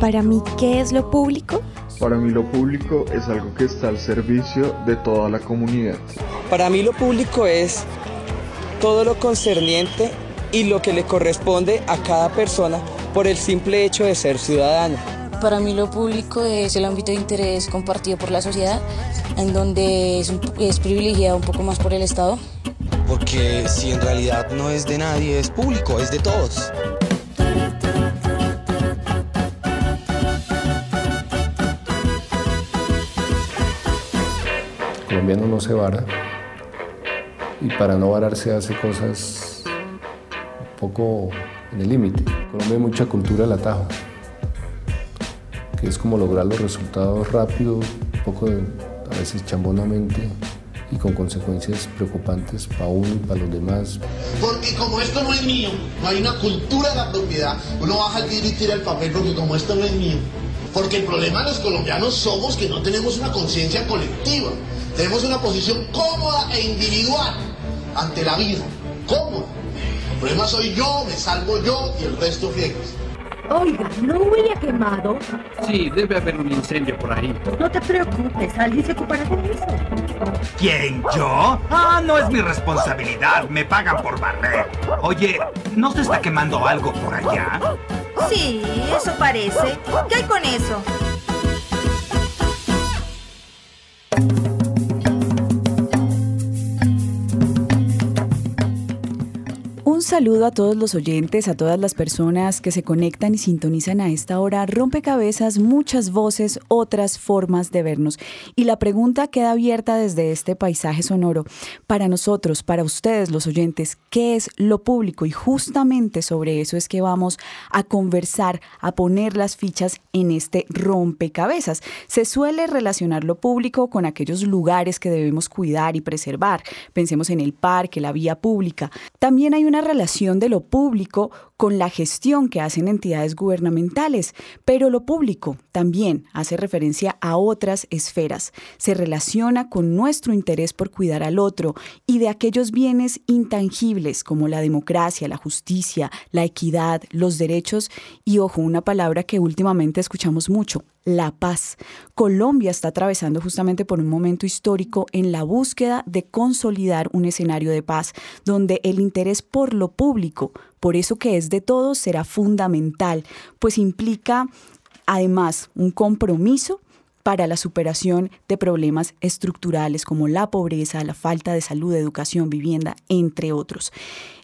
Para mí, ¿qué es lo público? Para mí lo público es algo que está al servicio de toda la comunidad. Para mí lo público es todo lo concerniente y lo que le corresponde a cada persona por el simple hecho de ser ciudadano. Para mí lo público es el ámbito de interés compartido por la sociedad, en donde es, es privilegiado un poco más por el Estado. Porque si en realidad no es de nadie, es público, es de todos. Colombiano no se vara y para no vararse hace cosas un poco en el límite. Colombia hay mucha cultura del atajo, que es como lograr los resultados rápido, un poco a veces chambonamente y con consecuencias preocupantes para uno y para los demás. Porque como esto no es mío, no hay una cultura de la propiedad, uno baja el vidrio y tira el papel porque como esto no es mío. Porque el problema de los colombianos somos que no tenemos una conciencia colectiva. Tenemos una posición cómoda e individual ante la vida. Cómoda. El problema soy yo, me salvo yo y el resto friegas. Oiga, ¿no huele a quemado? Sí, debe haber un incendio por ahí. No te preocupes, alguien se ocupará de eso. ¿Quién, yo? Ah, no es mi responsabilidad, me pagan por barrer. Oye, ¿no se está quemando algo por allá? Sí, eso parece. ¿Qué hay con eso? Saludo a todos los oyentes, a todas las personas que se conectan y sintonizan a esta hora. Rompecabezas, muchas voces, otras formas de vernos. Y la pregunta queda abierta desde este paisaje sonoro. Para nosotros, para ustedes los oyentes, ¿qué es lo público? Y justamente sobre eso es que vamos a conversar, a poner las fichas en este rompecabezas. Se suele relacionar lo público con aquellos lugares que debemos cuidar y preservar. Pensemos en el parque, la vía pública. También hay una relación de lo público con la gestión que hacen entidades gubernamentales, pero lo público también hace referencia a otras esferas, se relaciona con nuestro interés por cuidar al otro y de aquellos bienes intangibles como la democracia, la justicia, la equidad, los derechos. Y, ojo, una palabra que últimamente escuchamos mucho, la paz. Colombia está atravesando justamente por un momento histórico en la búsqueda de consolidar un escenario de paz, donde el interés por lo público, por eso que es de todos, será fundamental, pues implica además un compromiso para la superación de problemas estructurales como la pobreza, la falta de salud, educación, vivienda, entre otros.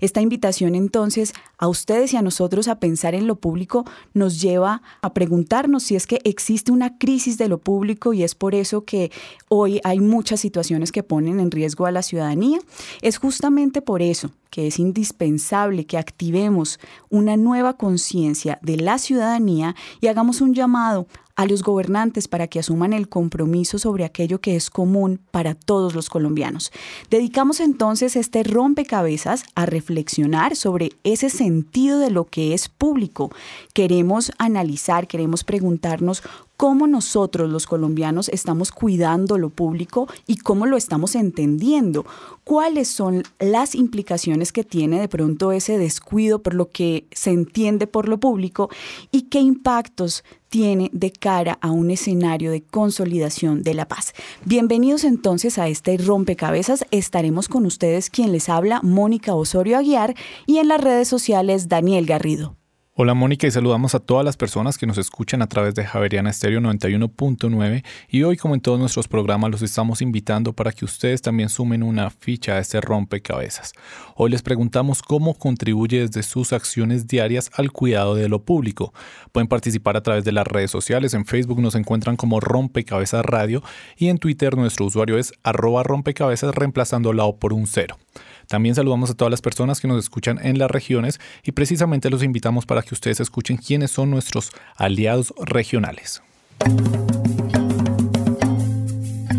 Esta invitación entonces a ustedes y a nosotros a pensar en lo público nos lleva a preguntarnos si es que existe una crisis de lo público y es por eso que hoy hay muchas situaciones que ponen en riesgo a la ciudadanía. Es justamente por eso que es indispensable que activemos una nueva conciencia de la ciudadanía y hagamos un llamado a los gobernantes para que asuman el compromiso sobre aquello que es común para todos los colombianos. Dedicamos entonces este rompecabezas a reflexionar sobre ese sentido de lo que es público. Queremos analizar, queremos preguntarnos cómo nosotros los colombianos estamos cuidando lo público y cómo lo estamos entendiendo. ¿Cuáles son las implicaciones que tiene de pronto ese descuido por lo que se entiende por lo público y qué impactos tiene de cara a un escenario de consolidación de la paz. Bienvenidos entonces a este rompecabezas. Estaremos con ustedes quien les habla, Mónica Osorio Aguiar, y en las redes sociales, Daniel Garrido. Hola Mónica y saludamos a todas las personas que nos escuchan a través de Javeriana Estéreo 91.9 y hoy como en todos nuestros programas los estamos invitando para que ustedes también sumen una ficha a este rompecabezas. Hoy les preguntamos cómo contribuye desde sus acciones diarias al cuidado de lo público. Pueden participar a través de las redes sociales, en Facebook nos encuentran como Rompecabezas Radio y en Twitter nuestro usuario es arroba rompecabezas reemplazando la O por un cero. También saludamos a todas las personas que nos escuchan en las regiones y precisamente los invitamos para que ustedes escuchen quiénes son nuestros aliados regionales.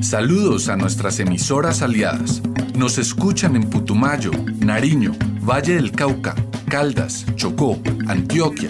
Saludos a nuestras emisoras aliadas. Nos escuchan en Putumayo, Nariño, Valle del Cauca, Caldas, Chocó, Antioquia,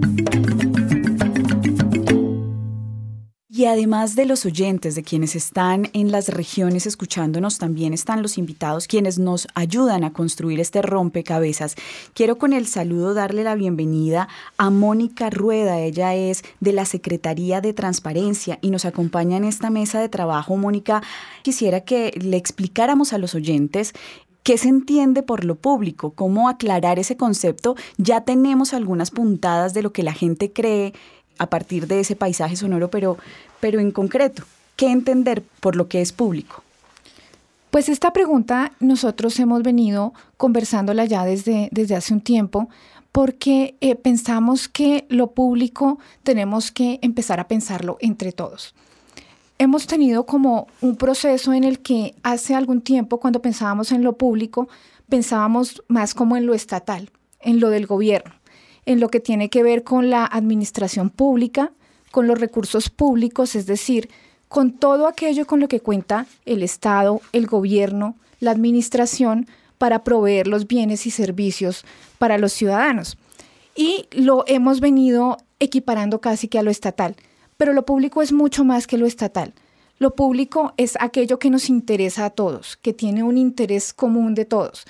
Y además de los oyentes, de quienes están en las regiones escuchándonos, también están los invitados quienes nos ayudan a construir este rompecabezas. Quiero con el saludo darle la bienvenida a Mónica Rueda. Ella es de la Secretaría de Transparencia y nos acompaña en esta mesa de trabajo. Mónica, quisiera que le explicáramos a los oyentes ¿Qué se entiende por lo público? ¿Cómo aclarar ese concepto? Ya tenemos algunas puntadas de lo que la gente cree a partir de ese paisaje sonoro, pero, pero en concreto, ¿qué entender por lo que es público? Pues esta pregunta nosotros hemos venido conversándola ya desde, desde hace un tiempo porque eh, pensamos que lo público tenemos que empezar a pensarlo entre todos. Hemos tenido como un proceso en el que hace algún tiempo cuando pensábamos en lo público, pensábamos más como en lo estatal, en lo del gobierno en lo que tiene que ver con la administración pública, con los recursos públicos, es decir, con todo aquello con lo que cuenta el Estado, el gobierno, la administración para proveer los bienes y servicios para los ciudadanos. Y lo hemos venido equiparando casi que a lo estatal, pero lo público es mucho más que lo estatal. Lo público es aquello que nos interesa a todos, que tiene un interés común de todos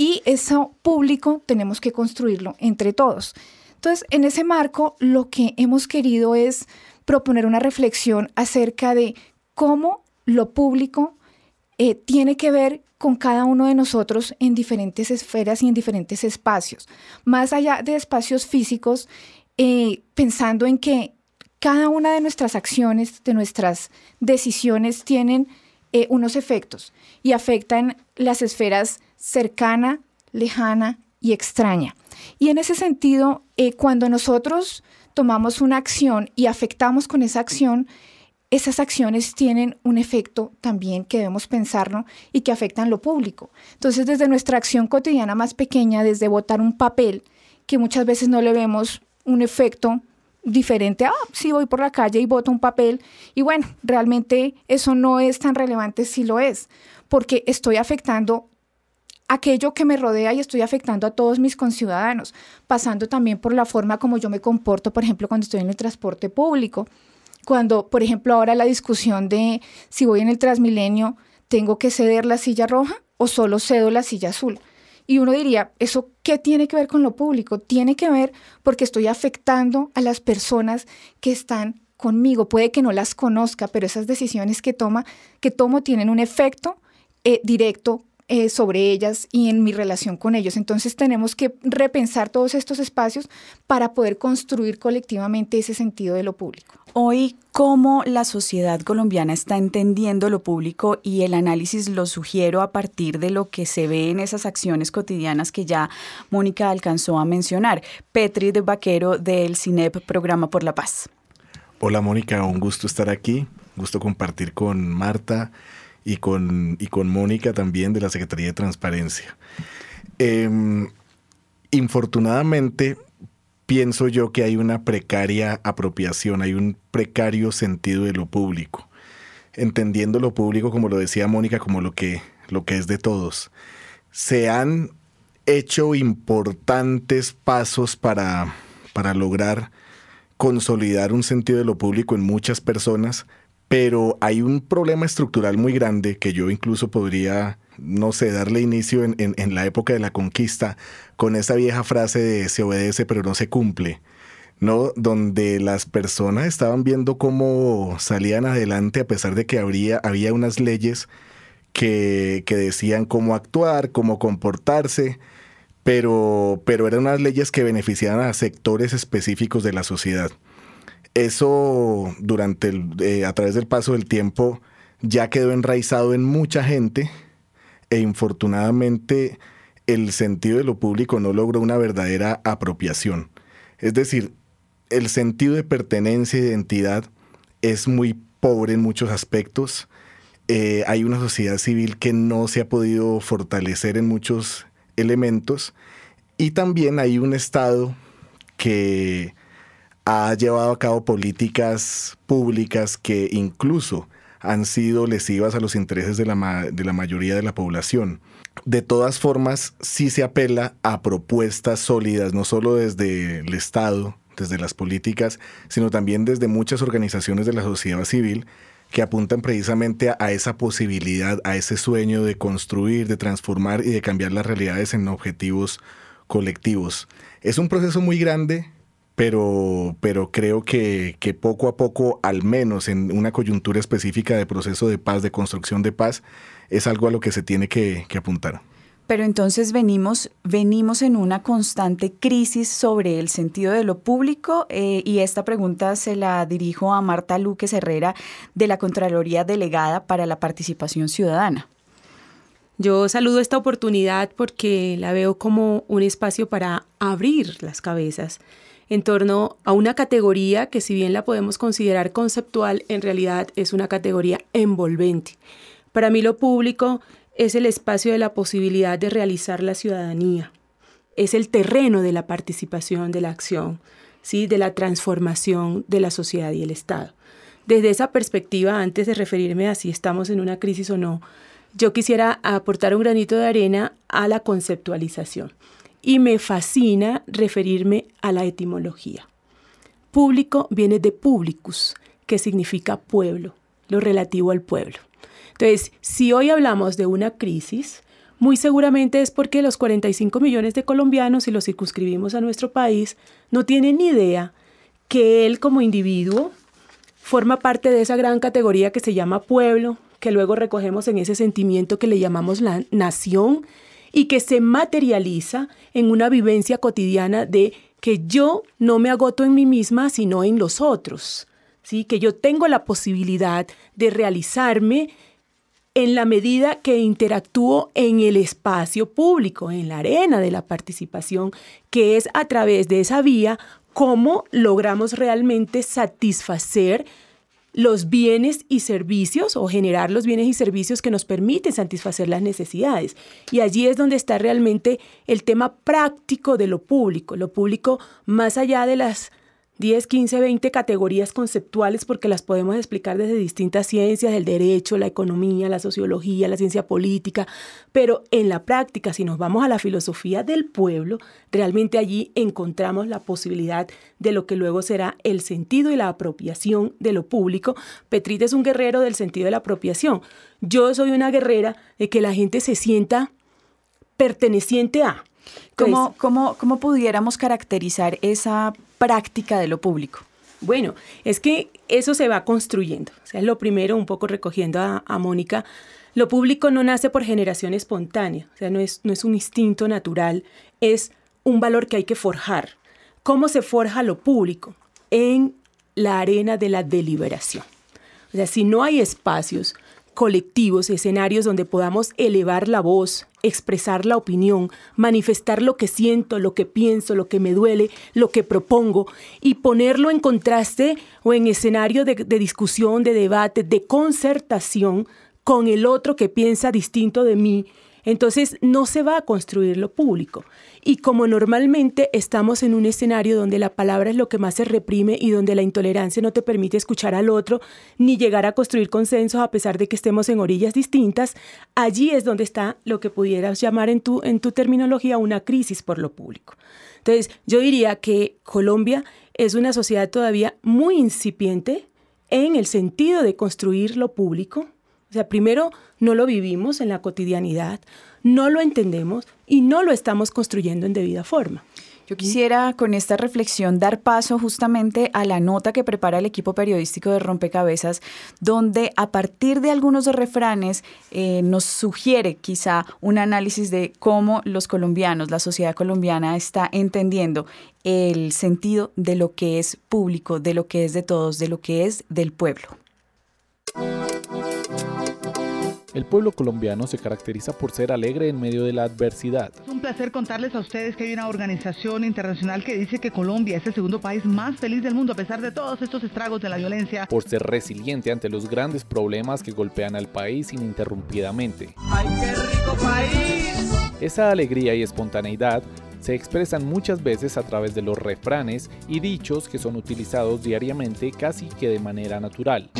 y eso público tenemos que construirlo entre todos. Entonces, en ese marco, lo que hemos querido es proponer una reflexión acerca de cómo lo público eh, tiene que ver con cada uno de nosotros en diferentes esferas y en diferentes espacios. Más allá de espacios físicos, eh, pensando en que cada una de nuestras acciones, de nuestras decisiones, tienen eh, unos efectos y afectan las esferas cercana, lejana y extraña. Y en ese sentido, eh, cuando nosotros tomamos una acción y afectamos con esa acción, esas acciones tienen un efecto también que debemos pensarlo y que afectan lo público. Entonces, desde nuestra acción cotidiana más pequeña, desde votar un papel, que muchas veces no le vemos un efecto diferente, ah, sí voy por la calle y voto un papel, y bueno, realmente eso no es tan relevante si lo es, porque estoy afectando aquello que me rodea y estoy afectando a todos mis conciudadanos, pasando también por la forma como yo me comporto, por ejemplo, cuando estoy en el transporte público. Cuando, por ejemplo, ahora la discusión de si voy en el Transmilenio, ¿tengo que ceder la silla roja o solo cedo la silla azul? Y uno diría, ¿eso qué tiene que ver con lo público? Tiene que ver porque estoy afectando a las personas que están conmigo. Puede que no las conozca, pero esas decisiones que, toma, que tomo tienen un efecto eh, directo eh, sobre ellas y en mi relación con ellos. Entonces tenemos que repensar todos estos espacios para poder construir colectivamente ese sentido de lo público. Hoy, ¿cómo la sociedad colombiana está entendiendo lo público y el análisis lo sugiero a partir de lo que se ve en esas acciones cotidianas que ya Mónica alcanzó a mencionar? Petri de Vaquero del CINEP Programa por la Paz. Hola Mónica, un gusto estar aquí, gusto compartir con Marta y con, y con Mónica también de la Secretaría de Transparencia. Em, infortunadamente, pienso yo que hay una precaria apropiación, hay un precario sentido de lo público, entendiendo lo público, como lo decía Mónica, como lo que, lo que es de todos. Se han hecho importantes pasos para, para lograr consolidar un sentido de lo público en muchas personas, pero hay un problema estructural muy grande que yo incluso podría, no sé, darle inicio en, la época de la conquista con esa vieja frase de se obedece pero no se cumple. ¿no? Donde las personas estaban viendo cómo salían adelante a pesar de que había unas leyes que, que decían cómo actuar, cómo comportarse, pero, pero eran unas leyes que beneficiaban a sectores específicos de la sociedad. Eso durante el, eh, a través del paso del tiempo ya quedó enraizado en mucha gente e infortunadamente el sentido de lo público no logró una verdadera apropiación. Es decir, el sentido de pertenencia e identidad es muy pobre en muchos aspectos. Eh, hay una sociedad civil que no se ha podido fortalecer en muchos elementos y también hay un Estado que ha llevado a cabo políticas públicas que incluso han sido lesivas a los intereses de la, de la mayoría de la población. De todas formas, sí se apela a propuestas sólidas, no solo desde el Estado, desde las políticas, sino también desde muchas organizaciones de la sociedad civil que apuntan precisamente a, esa posibilidad, a ese sueño de construir, de transformar y de cambiar las realidades en objetivos colectivos. Es un proceso muy grande, pero, pero creo que, que, poco a poco, al menos en una coyuntura específica de proceso de paz, de construcción de paz, es algo a lo que se tiene que, que apuntar. Pero entonces venimos, venimos en una constante crisis sobre el sentido de lo público eh, y esta pregunta se la dirijo a Marta Luque Herrera de la Contraloría Delegada para la Participación Ciudadana. Yo saludo esta oportunidad porque la veo como un espacio para abrir las cabezas en torno a una categoría que si bien la podemos considerar conceptual, en realidad es una categoría envolvente. Para mí lo público es el espacio de la posibilidad de realizar la ciudadanía, es el terreno de la participación, de la acción, ¿sí? de la transformación de la sociedad y el Estado. Desde esa perspectiva, antes de referirme a si estamos en una crisis o no, yo quisiera aportar un granito de arena a la conceptualización. Y me fascina referirme a la etimología. Público viene de publicus, que significa pueblo, lo relativo al pueblo. Entonces, si hoy hablamos de una crisis, muy seguramente es porque los 45 millones de colombianos, si los circunscribimos a nuestro país, no tienen ni idea que él como individuo forma parte de esa gran categoría que se llama pueblo, que luego recogemos en ese sentimiento que le llamamos la nación y que se materializa en una vivencia cotidiana de que yo no me agoto en mí misma, sino en los otros. ¿sí? Que yo tengo la posibilidad de realizarme en la medida que interactúo en el espacio público, en la arena de la participación, que es a través de esa vía cómo logramos realmente satisfacer los bienes y servicios o generar los bienes y servicios que nos permiten satisfacer las necesidades. Y allí es donde está realmente el tema práctico de lo público, lo público más allá de las 10, 15, 20 categorías conceptuales porque las podemos explicar desde distintas ciencias, el derecho, la economía, la sociología, la ciencia política, pero en la práctica, si nos vamos a la filosofía del pueblo, realmente allí encontramos la posibilidad de lo que luego será el sentido y la apropiación de lo público. Petrit es un guerrero del sentido de la apropiación. Yo soy una guerrera de que la gente se sienta perteneciente a. ¿Cómo, cómo, cómo pudiéramos caracterizar esa práctica de lo público? Bueno, es que eso se va construyendo. O sea, lo primero, un poco recogiendo a, Mónica, lo público no nace por generación espontánea, o sea, no es, no es un instinto natural, es un valor que hay que forjar. ¿Cómo se forja lo público? En la arena de la deliberación. O sea, si no hay espacios colectivos, escenarios donde podamos elevar la voz, expresar la opinión, manifestar lo que siento, lo que pienso, lo que me duele, lo que propongo y ponerlo en contraste o en escenario de, discusión, de debate, de concertación con el otro que piensa distinto de mí entonces no se va a construir lo público. Y como normalmente estamos en un escenario donde la palabra es lo que más se reprime y donde la intolerancia no te permite escuchar al otro ni llegar a construir consensos a pesar de que estemos en orillas distintas, allí es donde está lo que pudieras llamar en tu, en tu terminología una crisis por lo público. Entonces yo diría que Colombia es una sociedad todavía muy incipiente en el sentido de construir lo público, o sea, primero no lo vivimos en la cotidianidad, no lo entendemos y no lo estamos construyendo en debida forma. Yo quisiera con esta reflexión dar paso justamente a la nota que prepara el equipo periodístico de Rompecabezas, donde a partir de algunos refranes eh, nos sugiere quizá un análisis de cómo los colombianos, la sociedad colombiana está entendiendo el sentido de lo que es público, de lo que es de todos, de lo que es del pueblo. El pueblo colombiano se caracteriza por ser alegre en medio de la adversidad. Es un placer contarles a ustedes que hay una organización internacional que dice que Colombia es el segundo país más feliz del mundo a pesar de todos estos estragos de la violencia. Por ser resiliente ante los grandes problemas que golpean al país ininterrumpidamente. ¡Ay, qué rico país! Esa alegría y espontaneidad se expresan muchas veces a través de los refranes y dichos que son utilizados diariamente casi que de manera natural.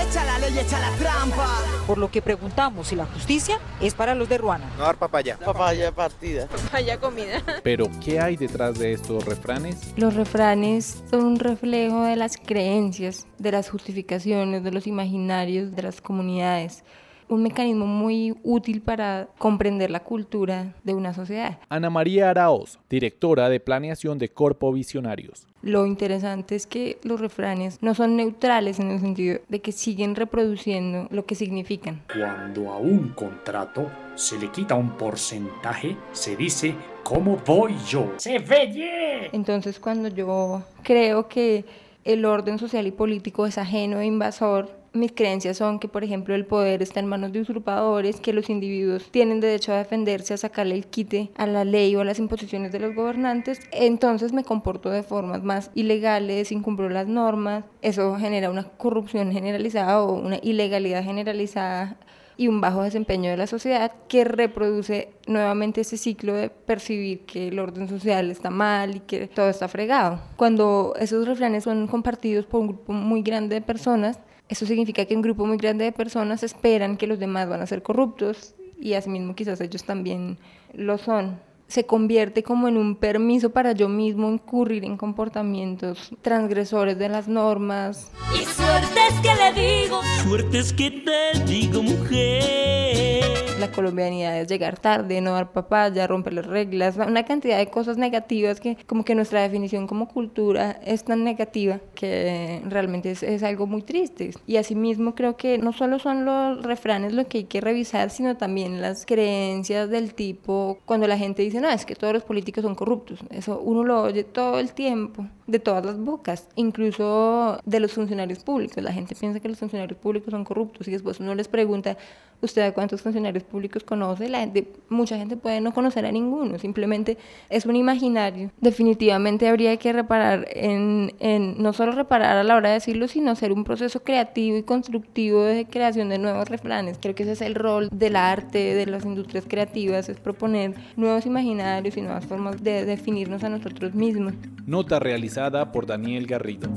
Echa la ley, echa la trampa. Por lo que preguntamos si la justicia es para los de Ruana. No dar papaya. Papaya partida. Papaya comida. Pero, ¿qué hay detrás de estos refranes? Los refranes son un reflejo de las creencias, de las justificaciones, de los imaginarios de las comunidades un mecanismo muy útil para comprender la cultura de una sociedad. Ana María Araoz, directora de planeación de Corpo Visionarios. Lo interesante es que los refranes no son neutrales en el sentido de que siguen reproduciendo lo que significan. Cuando a un contrato se le quita un porcentaje, se dice ¿cómo voy yo? ¡Se veye! Entonces cuando yo creo que el orden social y político es ajeno e invasor, mis creencias son que, por ejemplo, el poder está en manos de usurpadores, que los individuos tienen derecho a defenderse, a sacarle el quite a la ley o a las imposiciones de los gobernantes, entonces me comporto de formas más ilegales, incumplo las normas, eso genera una corrupción generalizada o una ilegalidad generalizada y un bajo desempeño de la sociedad que reproduce nuevamente ese ciclo de percibir que el orden social está mal y que todo está fregado. Cuando esos refranes son compartidos por un grupo muy grande de personas, eso significa que un grupo muy grande de personas esperan que los demás van a ser corruptos y asimismo quizás ellos también lo son. Se convierte como en un permiso para yo mismo incurrir en comportamientos transgresores de las normas. Y suerte es que le digo, suerte es que te digo mujer. La colombianidad es llegar tarde, no dar papaya, romper las reglas, una cantidad de cosas negativas que como que nuestra definición como cultura es tan negativa que realmente es, es algo muy triste. Y asimismo creo que no solo son los refranes lo que hay que revisar, sino también las creencias del tipo cuando la gente dice, no, es que todos los políticos son corruptos. Eso uno lo oye todo el tiempo, de todas las bocas, incluso de los funcionarios públicos. La gente piensa que los funcionarios públicos son corruptos y después uno les pregunta, ¿usted a cuántos funcionarios públicos conoce? La gente, mucha gente puede no conocer a ninguno, simplemente es un imaginario. Definitivamente habría que reparar en, en no solo reparar a la hora de decirlo, sino hacer un proceso creativo y constructivo de creación de nuevos refranes. Creo que ese es el rol del arte, de las industrias creativas, es proponer nuevos imaginarios y nuevas formas de definirnos a nosotros mismos. Nota realizada por Daniel Garrido.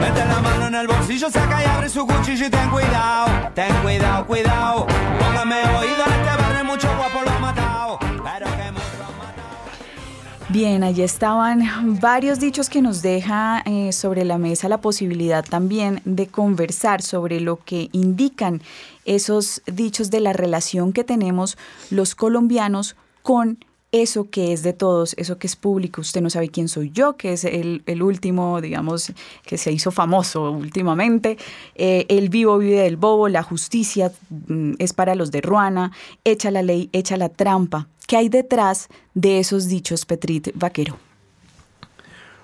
Mete la mano en el bolsillo, saca y abre su cuchillo y ten cuidado, ten cuidado, cuidado. Póngame oído en este barrio, mucho guapo lo ha matado, pero que mucho Bien, allí estaban varios dichos que nos deja eh, sobre la mesa la posibilidad también de conversar sobre lo que indican esos dichos de la relación que tenemos los colombianos con eso que es de todos, eso que es público. Usted no sabe quién soy yo, que es el, el último, digamos, que se hizo famoso últimamente. Eh, el vivo vive del bobo, la justicia mm, es para los de Ruana, echa la ley, echa la trampa. ¿Qué hay detrás de esos dichos, Petrit Vaquero?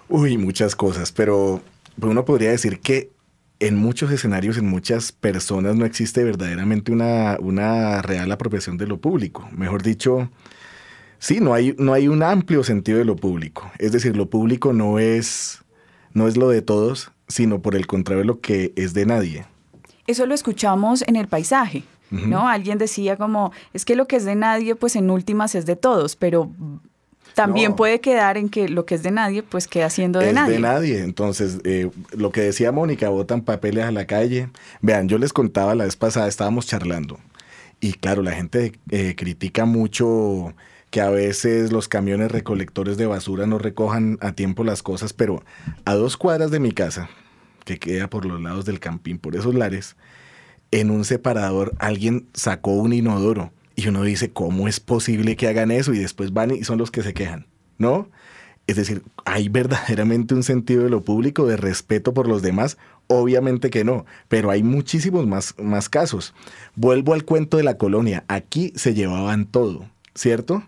Uy, muchas cosas, pero uno podría decir que en muchos escenarios, en muchas personas no existe verdaderamente una, una real apropiación de lo público. Mejor dicho, sí, no hay, no hay un amplio sentido de lo público. Es decir, lo público no es, no es lo de todos, sino por el contrario lo que es de nadie. Eso lo escuchamos en el paisaje. ¿No? Alguien decía como, es que lo que es de nadie, pues en últimas es de todos, pero también No. puede quedar en que lo que es de nadie, pues queda siendo de es nadie. de nadie. Entonces, eh, lo que decía Mónica, botan papeles a la calle. Vean, yo les contaba la vez pasada, estábamos charlando. Y claro, la gente eh, critica mucho que a veces los camiones recolectores de basura no recojan a tiempo las cosas, pero a dos cuadras de mi casa, que queda por los lados del campín, por esos lares, en un separador alguien sacó un inodoro Y uno dice, ¿cómo es posible que hagan eso? Y después van y son los que se quejan, ¿no? Es decir, ¿hay verdaderamente un sentido de lo público, de respeto por los demás? Obviamente que no, pero hay muchísimos más, más casos. Vuelvo al cuento de la colonia. Aquí se llevaban todo, ¿cierto?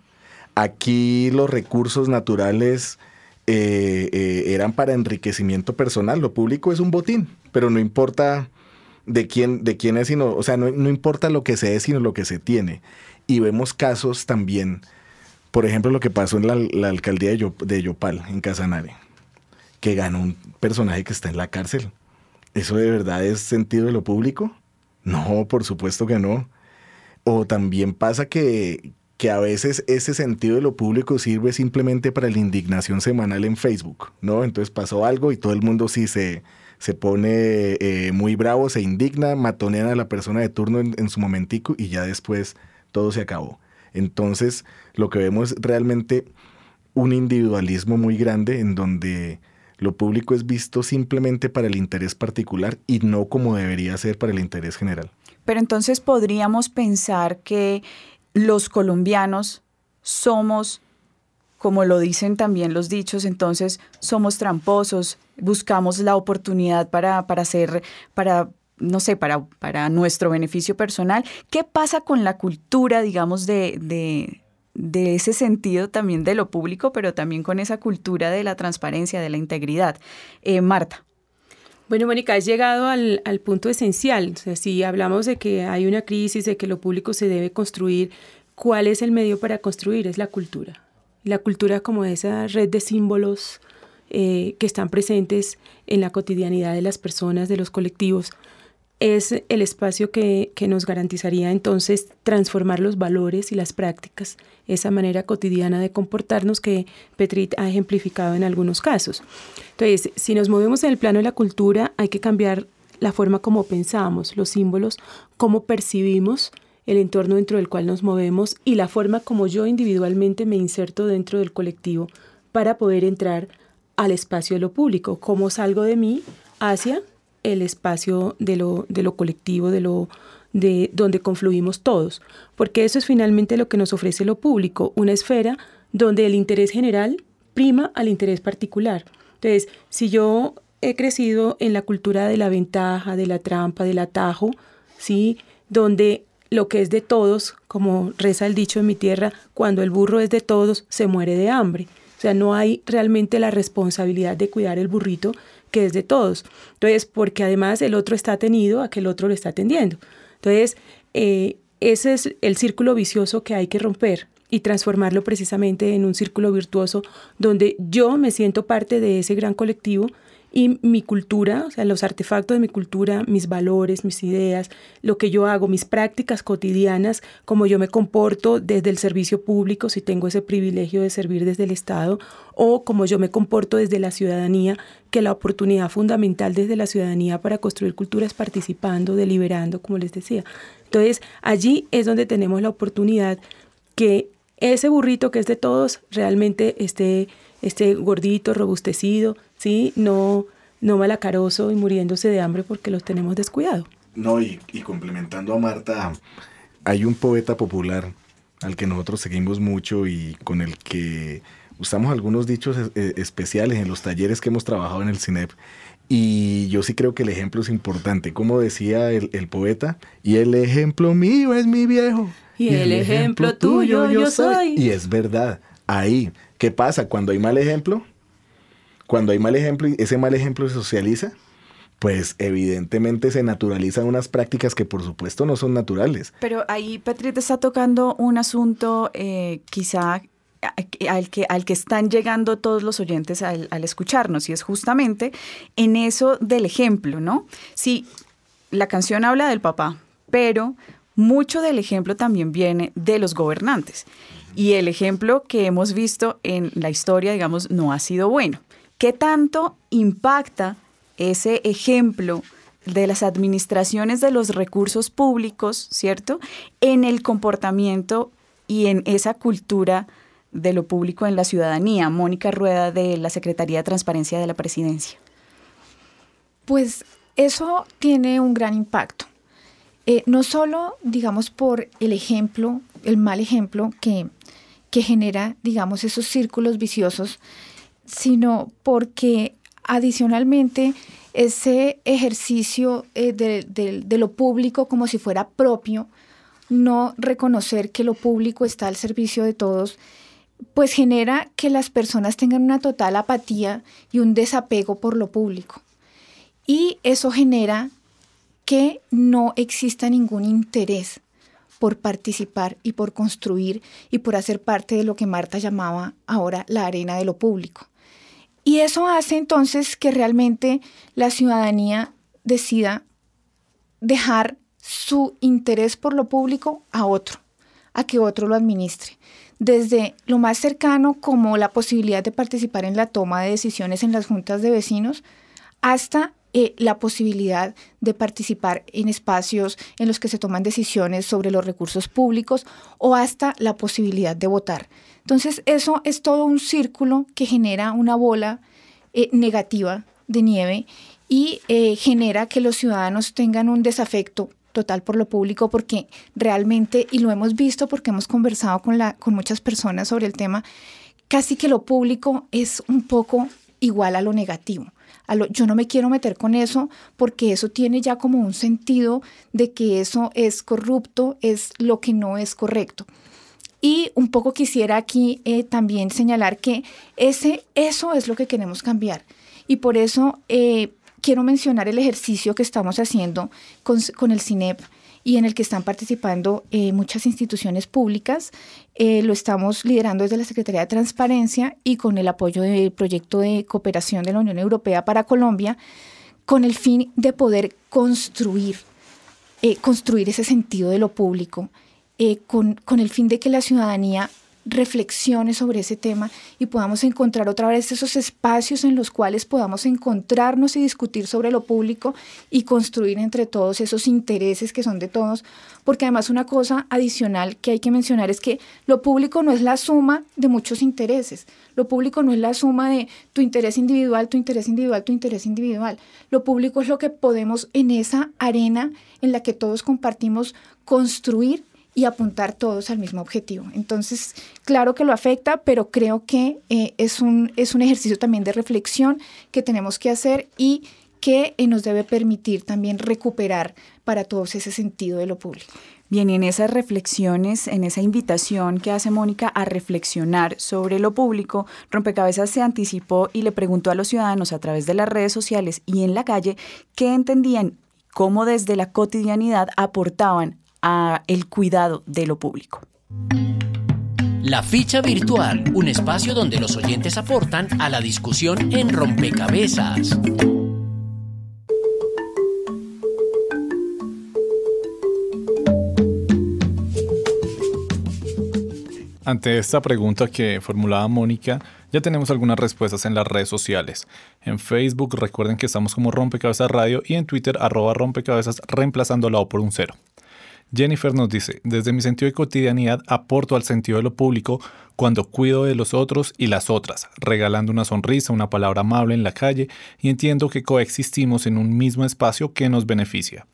Aquí los recursos naturales eh, eh, eran para enriquecimiento personal. Lo público es un botín, pero no importa de quién, de quién es, sino, o sea, no, no importa lo que se es, sino lo que se tiene. Y vemos casos también, por ejemplo, lo que pasó en la, alcaldía de, de Yopal, en Casanare, que ganó un personaje que está en la cárcel ¿Eso de verdad es sentido de lo público? No, por supuesto que no. O también pasa que, que a veces ese sentido de lo público sirve simplemente para la indignación semanal en Facebook, ¿no? Entonces pasó algo y todo el mundo sí se, se pone eh, muy bravo, se indigna, matonean a la persona de turno en, en, su momentico y ya después todo se acabó. Entonces lo que vemos es realmente un individualismo muy grande en donde lo público es visto simplemente para el interés particular y no como debería ser para el interés general. Pero entonces podríamos pensar que los colombianos somos, como lo dicen también los dichos, entonces somos tramposos, buscamos la oportunidad para, para hacer, para no sé, para, para nuestro beneficio personal. ¿Qué pasa con la cultura, digamos, de, de, ese sentido también de lo público, pero también con esa cultura de la transparencia, de la integridad. Eh, Marta. Bueno, Mónica, has llegado al, punto esencial. Si hablamos de que hay una crisis, de que lo público se debe construir, ¿cuál es el medio para construir? Es la cultura. La cultura como esa red de símbolos eh, que están presentes en la cotidianidad de las personas, de los colectivos es el espacio que, nos garantizaría entonces transformar los valores y las prácticas, esa manera cotidiana de comportarnos que Petrit ha ejemplificado en algunos casos. Entonces, si nos movemos en el plano de la cultura, hay que cambiar la forma como pensamos, los símbolos, cómo percibimos el entorno dentro del cual nos movemos y la forma como yo individualmente me inserto dentro del colectivo para poder entrar al espacio de lo público, cómo salgo de mí hacia el espacio de lo, de lo colectivo, de lo de donde confluimos todos, porque eso es finalmente lo que nos ofrece lo público, una esfera donde el interés general prima al interés particular. Entonces, si yo he crecido en la cultura de la ventaja, de la trampa, del atajo, ¿sí? donde lo que es de todos, como reza el dicho en mi tierra, cuando el burro es de todos, se muere de hambre. O sea, no hay realmente la responsabilidad de cuidar el burrito, que es de todos. Entonces, porque además el otro está tenido a que el otro le está atendiendo. Entonces, eh, ese es el círculo vicioso que hay que romper y transformarlo precisamente en un círculo virtuoso donde yo me siento parte de ese gran colectivo y mi cultura, o sea, los artefactos de mi cultura, mis valores, mis ideas, lo que yo hago, mis prácticas cotidianas, como yo me comporto desde el servicio público, si tengo ese privilegio de servir desde el Estado, o como yo me comporto desde la ciudadanía, que la oportunidad fundamental desde la ciudadanía para construir cultura es participando, deliberando, como les decía. Entonces, allí es donde tenemos la oportunidad que ese burrito que es de todos realmente esté, esté gordito, robustecido, ¿sí? No, no malacaroso y muriéndose de hambre porque los tenemos descuidado. No, y, y complementando a Marta, hay un poeta popular al que nosotros seguimos mucho y con el que usamos algunos dichos eh, especiales en los talleres que hemos trabajado en el CINEP. Y yo sí creo que el ejemplo es importante. Como decía el, el poeta, y el ejemplo mío es mi viejo. Y, el, ejemplo, tuyo yo soy. Y es verdad. Ahí, ¿qué pasa? Cuando hay mal ejemplo, cuando hay mal ejemplo y ese mal ejemplo se socializa, pues evidentemente se naturalizan unas prácticas que por supuesto no son naturales. Pero ahí Petrit está tocando un asunto eh, quizá al que, al que están llegando todos los oyentes al, al, escucharnos, y es justamente en eso del ejemplo, ¿no? Sí, la canción habla del papá, pero mucho del ejemplo también viene de los gobernantes. Y el ejemplo que hemos visto en la historia, digamos, no ha sido bueno. ¿Qué tanto impacta ese ejemplo de las administraciones de los recursos públicos, ¿cierto?, en el comportamiento y en esa cultura de lo público en la ciudadanía. Mónica Rueda de la Secretaría de Transparencia de la Presidencia. Pues eso tiene un gran impacto. Eh, no solo, digamos, por el ejemplo el mal ejemplo que, que genera, digamos, esos círculos viciosos, sino porque adicionalmente ese ejercicio eh, de, de, lo público como si fuera propio, no reconocer que lo público está al servicio de todos, pues genera que las personas tengan una total apatía y un desapego por lo público. Y eso genera que no exista ningún interés por participar y por construir y por hacer parte de lo que Marta llamaba ahora la arena de lo público. Y eso hace entonces que realmente la ciudadanía decida dejar su interés por lo público a otro, a que otro lo administre. Desde lo más cercano como la posibilidad de participar en la toma de decisiones en las juntas de vecinos, hasta eh, la posibilidad de participar en espacios en los que se toman decisiones sobre los recursos públicos o hasta la posibilidad de votar. Entonces, eso es todo un círculo que genera una bola eh, negativa de nieve y eh, genera que los ciudadanos tengan un desafecto total por lo público porque realmente, y lo hemos visto porque hemos conversado con, la, con muchas personas sobre el tema, casi que lo público es un poco igual a lo negativo yo no me quiero meter con eso porque eso tiene ya como un sentido de que eso es corrupto, es lo que no es correcto. Y un poco quisiera aquí eh, también señalar que ese, eso es lo que queremos cambiar. Y por eso eh, quiero mencionar el ejercicio que estamos haciendo con, el CINEP y en el que están participando eh, muchas instituciones públicas. Lo estamos liderando desde la Secretaría de Transparencia y con el apoyo del proyecto de cooperación de la Unión Europea para Colombia, con el fin de poder construir, construir ese sentido de lo público, con, con el fin de que la ciudadanía reflexione sobre ese tema y podamos encontrar otra vez esos espacios en los cuales podamos encontrarnos y discutir sobre lo público y construir entre todos esos intereses que son de todos, porque además una cosa adicional que hay que mencionar es que lo público no es la suma de muchos intereses, lo público no es la suma de tu interés individual, tu interés individual, tu interés individual, lo público es lo que podemos en esa arena en la que todos compartimos construir y apuntar todos al mismo objetivo. Entonces, claro que lo afecta, pero creo que eh, es, un, es un ejercicio también de reflexión que tenemos que hacer y que eh, nos debe permitir también recuperar para todos ese sentido de lo público. Bien, y en esas reflexiones, en esa invitación que hace Mónica a reflexionar sobre lo público, Rompecabezas se anticipó y le preguntó a los ciudadanos a través de las redes sociales y en la calle qué entendían, cómo desde la cotidianidad aportaban a el cuidado de lo público. La ficha virtual, un espacio donde los oyentes aportan a la discusión en rompecabezas. Ante esta pregunta que formulaba Mónica, ya tenemos algunas respuestas en las redes sociales. En Facebook recuerden que estamos como Rompecabezas Radio y en Twitter arroba rompecabezas reemplazando la O por un cero. Jennifer nos dice, desde mi sentido de cotidianidad aporto al sentido de lo público cuando cuido de los otros y las otras, regalando una sonrisa, una palabra amable en la calle y entiendo que coexistimos en un mismo espacio que nos beneficia.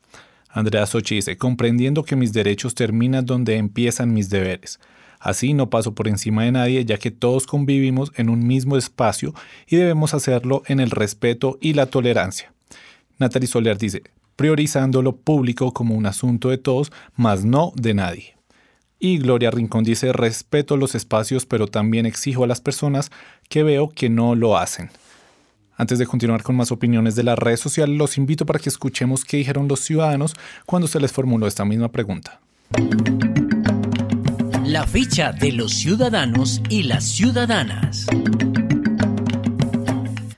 Andrea Sochi dice, comprendiendo que mis derechos terminan donde empiezan mis deberes. Así no paso por encima de nadie ya que todos convivimos en un mismo espacio y debemos hacerlo en el respeto y la tolerancia. Natalie Soler dice, priorizando lo público como un asunto de todos, más no de nadie. Y Gloria Rincón dice, respeto los espacios, pero también exijo a las personas que veo que no lo hacen. Antes de continuar con más opiniones de las redes sociales, los invito para que escuchemos qué dijeron los ciudadanos cuando se les formuló esta misma pregunta. La ficha de los ciudadanos y las ciudadanas.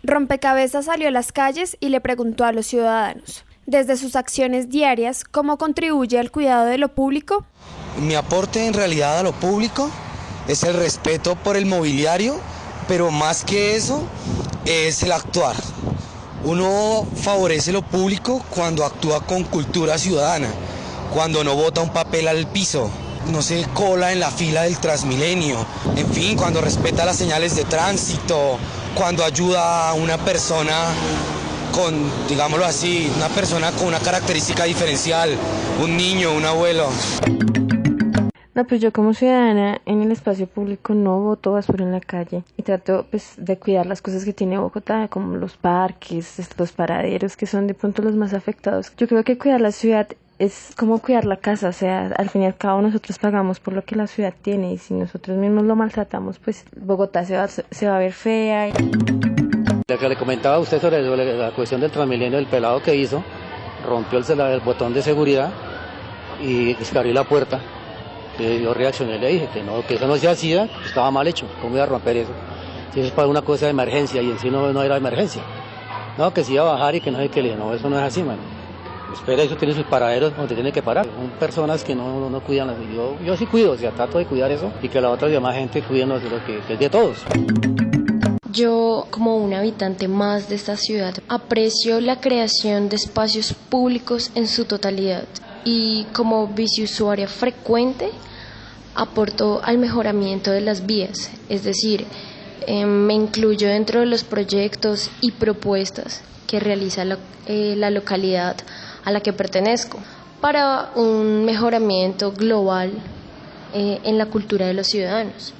Rompecabezas salió a las calles y le preguntó a los ciudadanos, desde sus acciones diarias, ¿cómo contribuye al cuidado de lo público? Mi aporte en realidad a lo público es el respeto por el mobiliario, pero más que eso es el actuar. Uno favorece lo público cuando actúa con cultura ciudadana, cuando no bota un papel al piso, no se cola en la fila del Transmilenio, en fin, cuando respeta las señales de tránsito, cuando ayuda a una persona con, digámoslo así, una persona con una característica diferencial, un niño, un abuelo. No, pues yo como ciudadana en el espacio público no voto basura en la calle y trato pues de cuidar las cosas que tiene Bogotá, como los parques, los paraderos, que son de pronto los más afectados. Yo creo que cuidar la ciudad es como cuidar la casa, o sea, al fin y al cabo nosotros pagamos por lo que la ciudad tiene y si nosotros mismos lo maltratamos, pues Bogotá se va, se va a ver fea. Lo que le comentaba a usted sobre la cuestión del transmilenio, del pelado que hizo, rompió el, el botón de seguridad y abrió la puerta. Yo reaccioné y le dije que, no, que eso no se hacía, estaba mal hecho, ¿cómo iba a romper eso? Si eso es para una cosa de emergencia y en sí no, era emergencia. No, que se iba a bajar y que no sé qué le no, eso no es así, mano. Espera, eso tiene sus paraderos donde tiene que parar. Son personas que no, no, cuidan. Yo, yo sí cuido, o sea, trato de cuidar eso y que la otra demás gente cuide lo que es de todos. Yo, como un habitante más de esta ciudad, aprecio la creación de espacios públicos en su totalidad. Y como biciusuaria frecuente aporto al mejoramiento de las vías, es decir, em, me incluyo dentro de los proyectos y propuestas que realiza la, eh, la localidad a la que pertenezco para un mejoramiento global eh, en la cultura de los ciudadanos,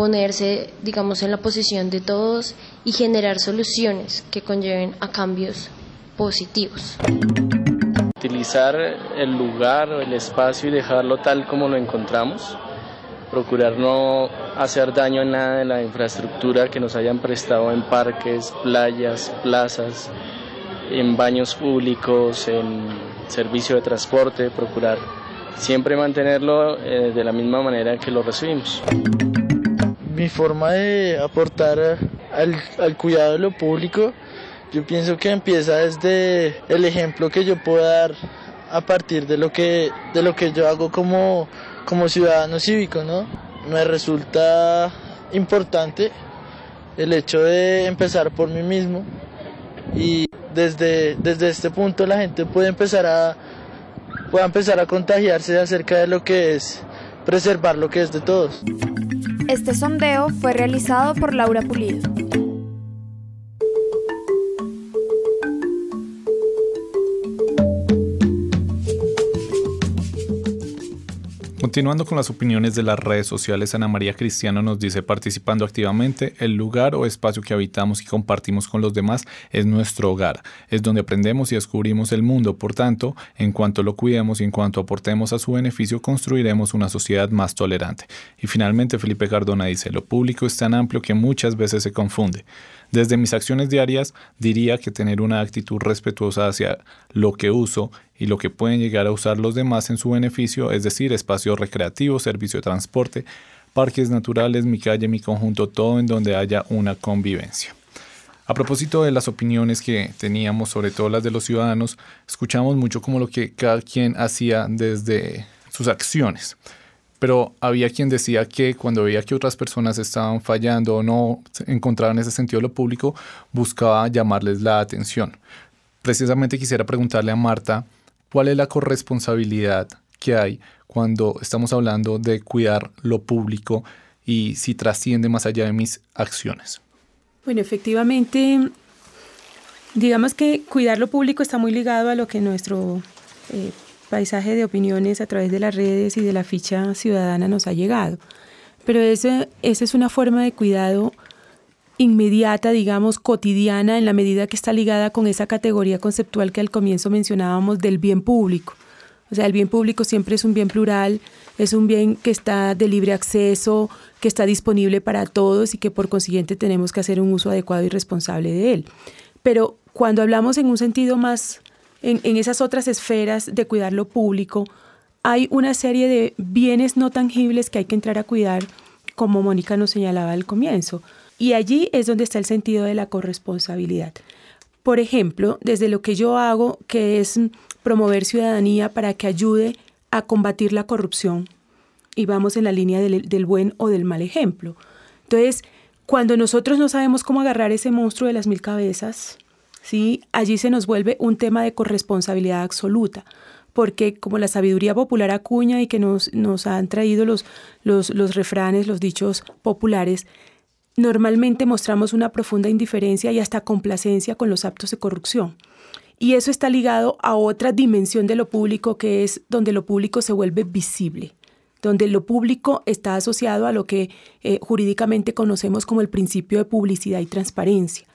ponerse, digamos, en la posición de todos y generar soluciones que conlleven a cambios positivos. Utilizar el lugar, el espacio y dejarlo tal como lo encontramos, procurar no hacer daño a nada de la infraestructura que nos hayan prestado en parques, playas, plazas, en baños públicos, en servicio de transporte, procurar siempre mantenerlo eh, de la misma manera que lo recibimos. Mi forma de aportar al, al cuidado de lo público, yo pienso que empieza desde el ejemplo que yo puedo dar a partir de lo que, de lo que yo hago como, como ciudadano cívico, ¿no? Me resulta importante el hecho de empezar por mí mismo y desde, desde este punto la gente puede empezar a, pueda empezar a contagiarse acerca de lo que es preservar lo que es de todos. Este sondeo fue realizado por Laura Pulido. Continuando con las opiniones de las redes sociales, Ana María Cristiano nos dice participando activamente, el lugar o espacio que habitamos y compartimos con los demás es nuestro hogar, es donde aprendemos y descubrimos el mundo, por tanto, en cuanto lo cuidemos y en cuanto aportemos a su beneficio, construiremos una sociedad más tolerante. Y finalmente Felipe Cardona dice, lo público es tan amplio que muchas veces se confunde. Desde mis acciones diarias diría que tener una actitud respetuosa hacia lo que uso y lo que pueden llegar a usar los demás en su beneficio, es decir, espacios recreativos, servicio de transporte, parques naturales, mi calle, mi conjunto, todo en donde haya una convivencia. A propósito de las opiniones que teníamos, sobre todo las de los ciudadanos, escuchamos mucho como lo que cada quien hacía desde sus acciones pero había quien decía que cuando veía que otras personas estaban fallando o no encontraban ese sentido de lo público, buscaba llamarles la atención. Precisamente quisiera preguntarle a Marta, ¿cuál es la corresponsabilidad que hay cuando estamos hablando de cuidar lo público y si trasciende más allá de mis acciones? Bueno, efectivamente, digamos que cuidar lo público está muy ligado a lo que nuestro eh, paisaje de opiniones a través de las redes y de la ficha ciudadana nos ha llegado. Pero esa es una forma de cuidado inmediata, digamos, cotidiana, en la medida que está ligada con esa categoría conceptual que al comienzo mencionábamos del bien público. O sea, el bien público siempre es un bien plural, es un bien que está de libre acceso, que está disponible para todos y que por consiguiente tenemos que hacer un uso adecuado y responsable de él. Pero cuando hablamos en un sentido más en, esas otras esferas de cuidar lo público, hay una serie de bienes no tangibles que hay que entrar a cuidar, como Mónica nos señalaba al comienzo. Y allí es donde está el sentido de la corresponsabilidad. Por ejemplo, desde lo que yo hago, que es promover ciudadanía para que ayude a combatir la corrupción. Y vamos en la línea del, del buen o del mal ejemplo. Entonces, cuando nosotros no sabemos cómo agarrar ese monstruo de las mil cabezas, ¿sí? allí se nos vuelve un tema de corresponsabilidad absoluta, porque como la sabiduría popular acuña y que nos, nos han traído los, los, los refranes, los dichos populares, normalmente mostramos una profunda indiferencia y hasta complacencia con los actos de corrupción. Y eso está ligado a otra dimensión de lo público que es donde lo público se vuelve visible. donde lo público está asociado a lo que eh, jurídicamente conocemos como el principio de publicidad y transparencia.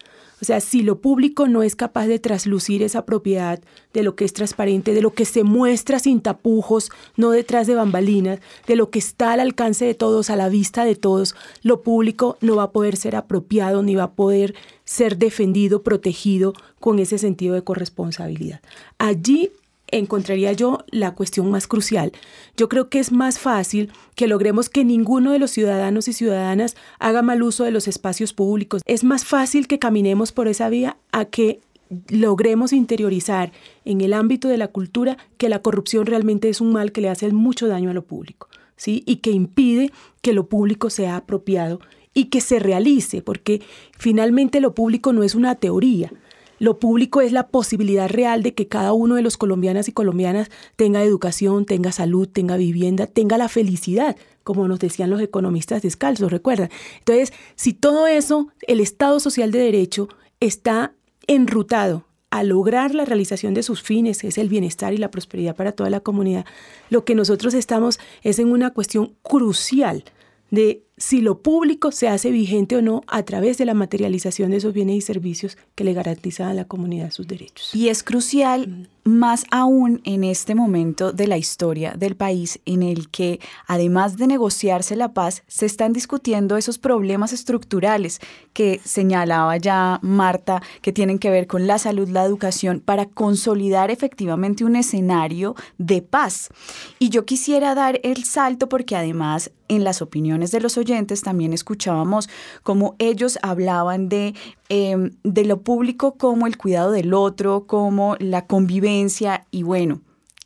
O sea, si lo público no es capaz de traslucir esa propiedad de lo que es transparente, de lo que se muestra sin tapujos, no detrás de bambalinas, de lo que está al alcance de todos, a la vista de todos, lo público no va a poder ser apropiado ni va a poder ser defendido, protegido con ese sentido de corresponsabilidad. Allí encontraría yo la cuestión más crucial. Yo creo que es más fácil que logremos que ninguno de los ciudadanos y ciudadanas haga mal uso de los espacios públicos. Es más fácil que caminemos por esa vía a que logremos interiorizar en el ámbito de la cultura que la corrupción realmente es un mal que le hace mucho daño a lo público, ¿sí? Y que impide que lo público sea apropiado y que se realice, porque finalmente lo público no es una teoría, lo público es la posibilidad real de que cada uno de los colombianas y colombianas tenga educación, tenga salud, tenga vivienda, tenga la felicidad, como nos decían los economistas descalzos, recuerdan. Entonces, si todo eso, el Estado Social de Derecho, está enrutado a lograr la realización de sus fines, que es el bienestar y la prosperidad para toda la comunidad, lo que nosotros estamos es en una cuestión crucial de si lo público se hace vigente o no a través de la materialización de esos bienes y servicios que le garantizan a la comunidad sus derechos. Y es crucial más aún en este momento de la historia del país en el que, además de negociarse la paz, se están discutiendo esos problemas estructurales que señalaba ya Marta, que tienen que ver con la salud, la educación, para consolidar efectivamente un escenario de paz. Y yo quisiera dar el salto porque además en las opiniones de los oyentes también escuchábamos cómo ellos hablaban de Em, de lo público como el cuidado del otro, como la convivencia y bueno,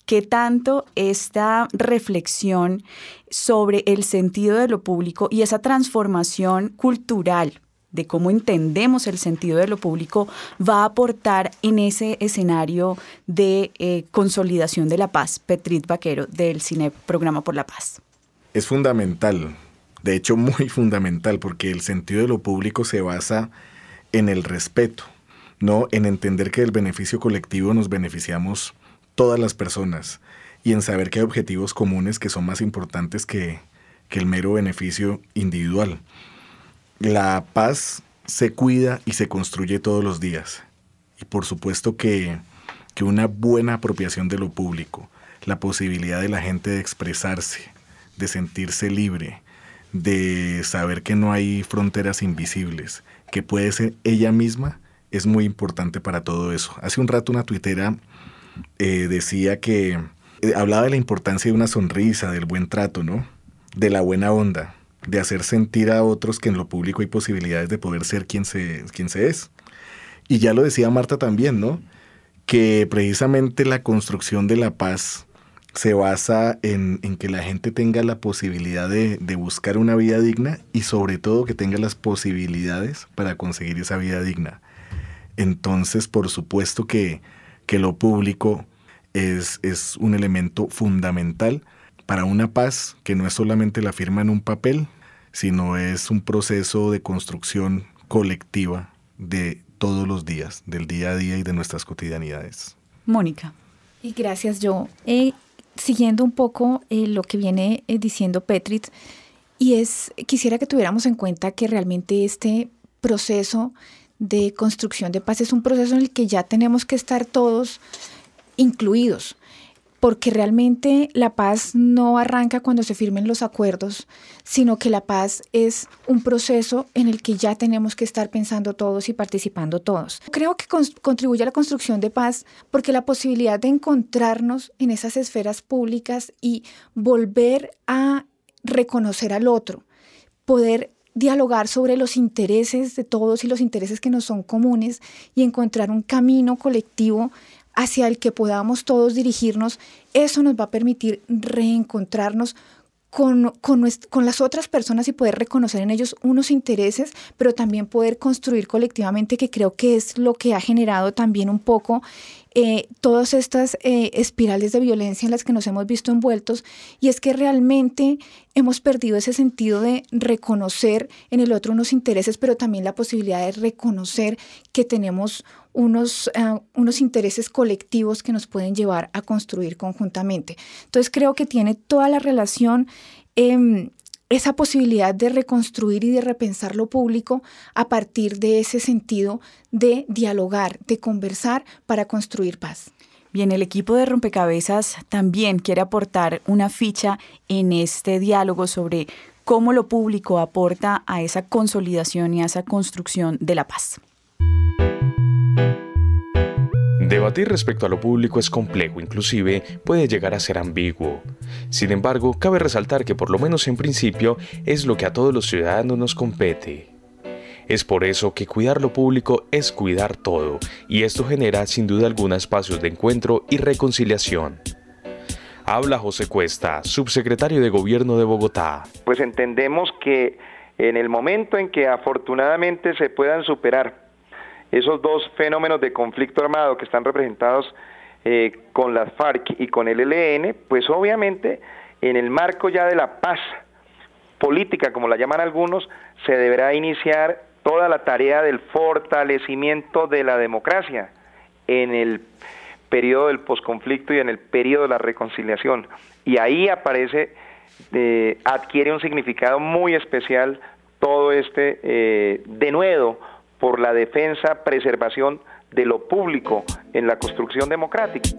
qué tanto esta reflexión sobre el sentido de lo público y esa transformación cultural de cómo entendemos el sentido de lo público va a aportar en ese escenario de eh, consolidación de la paz. Petrit Vaquero del Cine Programa por la Paz. Es fundamental, de hecho muy fundamental, porque el sentido de lo público se basa en el respeto, no en entender que del beneficio colectivo nos beneficiamos todas las personas y en saber que hay objetivos comunes que son más importantes que, que el mero beneficio individual. La paz se cuida y se construye todos los días. Y por supuesto que, que una buena apropiación de lo público, la posibilidad de la gente de expresarse, de sentirse libre, de saber que no hay fronteras invisibles, que puede ser ella misma, es muy importante para todo eso. Hace un rato una tuitera eh, decía que eh, hablaba de la importancia de una sonrisa, del buen trato, ¿no? De la buena onda, de hacer sentir a otros que en lo público hay posibilidades de poder ser quien se, quien se es. Y ya lo decía Marta también, ¿no? Que precisamente la construcción de la paz se basa en, que la gente tenga la posibilidad de, buscar una vida digna y sobre todo que tenga las posibilidades para conseguir esa vida digna. Entonces, por supuesto que, lo público es, es un elemento fundamental para una paz que no es solamente la firma en un papel, sino es un proceso de construcción colectiva de todos los días, del día a día y de nuestras cotidianidades. Mónica. Y gracias, yo. Eh, siguiendo un poco eh, lo que viene eh, diciendo Petrit, y es, quisiera que tuviéramos en cuenta que realmente este proceso de construcción de paz es un proceso en el que ya tenemos que estar todos incluidos porque realmente la paz no arranca cuando se firmen los acuerdos, sino que la paz es un proceso en el que ya tenemos que estar pensando todos y participando todos. Creo que contribuye a la construcción de paz porque la posibilidad de encontrarnos en esas esferas públicas y volver a reconocer al otro, poder dialogar sobre los intereses de todos y los intereses que nos son comunes y encontrar un camino colectivo hacia el que podamos todos dirigirnos, eso nos va a permitir reencontrarnos con, con, las otras personas y poder reconocer en ellos unos intereses, pero también poder construir colectivamente, que creo que es lo que ha generado también un poco eh, todas estas eh, espirales de violencia en las que nos hemos visto envueltos. Y es que realmente hemos perdido ese sentido de reconocer en el otro unos intereses, pero también la posibilidad de reconocer que tenemos unos, eh, unos intereses colectivos que nos pueden llevar a construir conjuntamente. Entonces creo que tiene toda la relación em, esa posibilidad de reconstruir y de repensar lo público a partir de ese sentido de dialogar, de conversar para construir paz. Bien, el equipo de rompecabezas también quiere aportar una ficha en este diálogo sobre cómo lo público aporta a esa consolidación y a esa construcción de la paz. Debatir respecto a lo público es complejo, inclusive puede llegar a ser ambiguo. Sin embargo, cabe resaltar que por lo menos en principio es lo que a todos los ciudadanos nos compete. Es por eso que cuidar lo público es cuidar todo, y esto genera sin duda alguna espacios de encuentro y reconciliación. Habla José Cuesta, subsecretario de Gobierno de Bogotá. Pues entendemos que en el momento en que afortunadamente se puedan superar esos dos fenómenos de conflicto armado que están representados eh, con las FARC y con el ELN, pues obviamente en el marco ya de la paz política, como la llaman algunos, se deberá iniciar toda la tarea del fortalecimiento de la democracia en el periodo del posconflicto y en el periodo de la reconciliación. Y ahí aparece, eh, adquiere un significado muy especial todo este eh, denuedo por la defensa, preservación de lo público en la construcción democrática.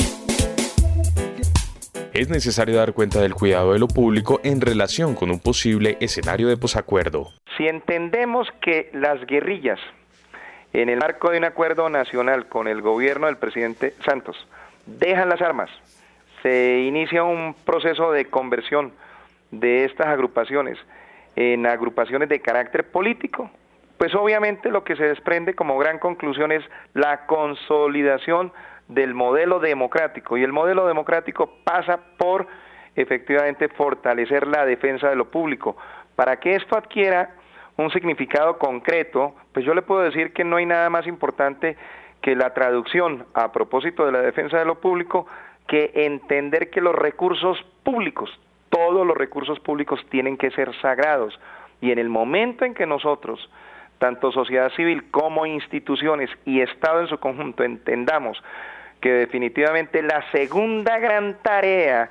Es necesario dar cuenta del cuidado de lo público en relación con un posible escenario de posacuerdo. Si entendemos que las guerrillas, en el marco de un acuerdo nacional con el gobierno del presidente Santos, dejan las armas, se inicia un proceso de conversión de estas agrupaciones en agrupaciones de carácter político, pues obviamente lo que se desprende como gran conclusión es la consolidación del modelo democrático y el modelo democrático pasa por efectivamente fortalecer la defensa de lo público. Para que esto adquiera un significado concreto, pues yo le puedo decir que no hay nada más importante que la traducción a propósito de la defensa de lo público que entender que los recursos públicos, todos los recursos públicos tienen que ser sagrados y en el momento en que nosotros tanto sociedad civil como instituciones y Estado en su conjunto entendamos que definitivamente la segunda gran tarea,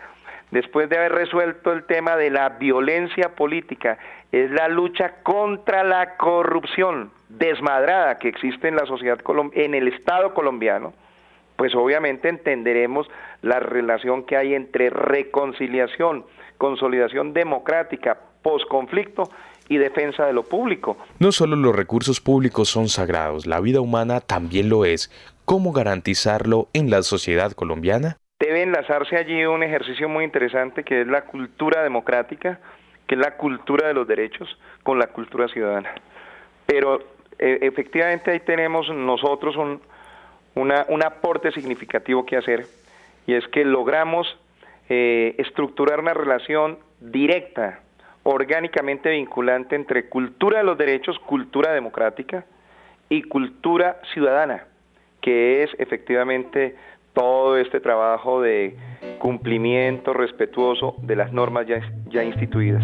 después de haber resuelto el tema de la violencia política, es la lucha contra la corrupción desmadrada que existe en la sociedad en el Estado colombiano, pues obviamente entenderemos la relación que hay entre reconciliación, consolidación democrática, posconflicto y defensa de lo público. No solo los recursos públicos son sagrados, la vida humana también lo es. ¿Cómo garantizarlo en la sociedad colombiana? Debe enlazarse allí un ejercicio muy interesante que es la cultura democrática, que es la cultura de los derechos, con la cultura ciudadana. Pero e, efectivamente ahí tenemos nosotros un, un aporte significativo que hacer y es que logramos eh, estructurar una relación directa orgánicamente vinculante entre cultura de los derechos, cultura democrática y cultura ciudadana, que es efectivamente todo este trabajo de cumplimiento respetuoso de las normas ya, ya instituidas.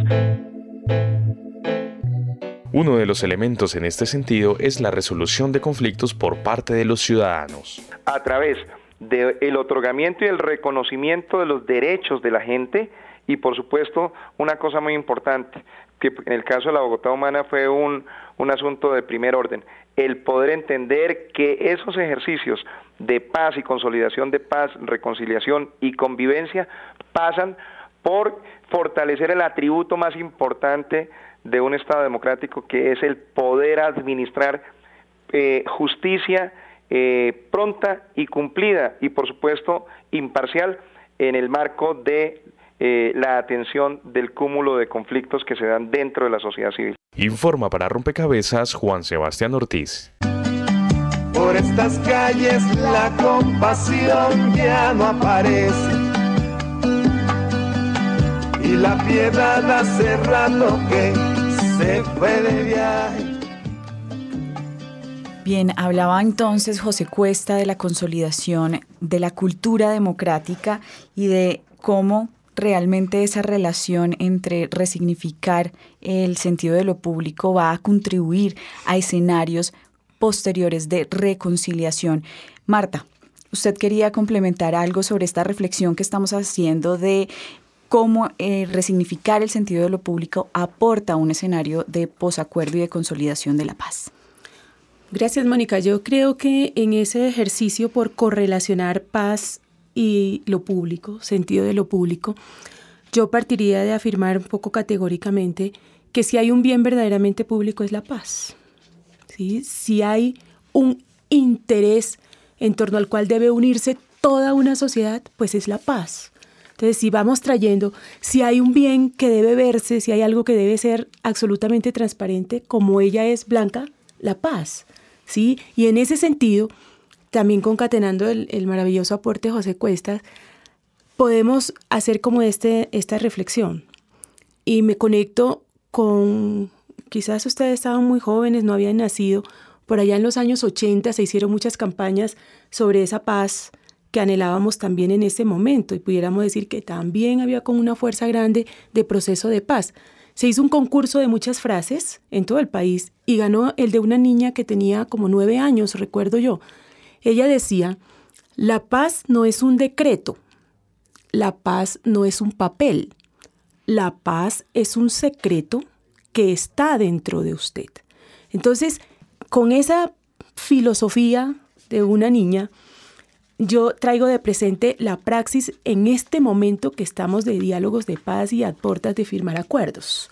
Uno de los elementos en este sentido es la resolución de conflictos por parte de los ciudadanos. A través del otorgamiento y el reconocimiento de los derechos de la gente, y por supuesto, una cosa muy importante, que en el caso de la Bogotá Humana fue un, un asunto de primer orden, el poder entender que esos ejercicios de paz y consolidación de paz, reconciliación y convivencia pasan por fortalecer el atributo más importante de un Estado democrático, que es el poder administrar eh, justicia eh, pronta y cumplida y, por supuesto, imparcial en el marco de eh, la atención del cúmulo de conflictos que se dan dentro de la sociedad civil. Informa para Rompecabezas Juan Sebastián Ortiz. Por estas calles la compasión ya no aparece. Y la piedad hace rato que se fue de viaje. Bien, hablaba entonces José Cuesta de la consolidación de la cultura democrática y de cómo realmente esa relación entre resignificar el sentido de lo público va a contribuir a escenarios posteriores de reconciliación. Marta, usted quería complementar algo sobre esta reflexión que estamos haciendo de cómo eh, resignificar el sentido de lo público aporta un escenario de posacuerdo y de consolidación de la paz. Gracias, Mónica. Yo creo que en ese ejercicio por correlacionar paz y lo público, sentido de lo público, yo partiría de afirmar un poco categóricamente que si hay un bien verdaderamente público es la paz. ¿sí? Si hay un interés en torno al cual debe unirse toda una sociedad, pues es la paz. Entonces, si vamos trayendo, si hay un bien que debe verse, si hay algo que debe ser absolutamente transparente, como ella es blanca, la paz. ¿sí? Y en ese sentido, también concatenando el, maravilloso aporte de José Cuestas, podemos hacer como este, esta reflexión. Y me conecto con, quizás ustedes estaban muy jóvenes, no habían nacido, por allá en los años 80 se hicieron muchas campañas sobre esa paz que anhelábamos también en ese momento y pudiéramos decir que también había como una fuerza grande de proceso de paz. Se hizo un concurso de muchas frases en todo el país y ganó el de una niña que tenía como nueve años, recuerdo yo, ella decía, la paz no es un decreto, la paz no es un papel, la paz es un secreto que está dentro de usted. Entonces, con esa filosofía de una niña, yo traigo de presente la praxis en este momento que estamos de diálogos de paz y a puertas de firmar acuerdos.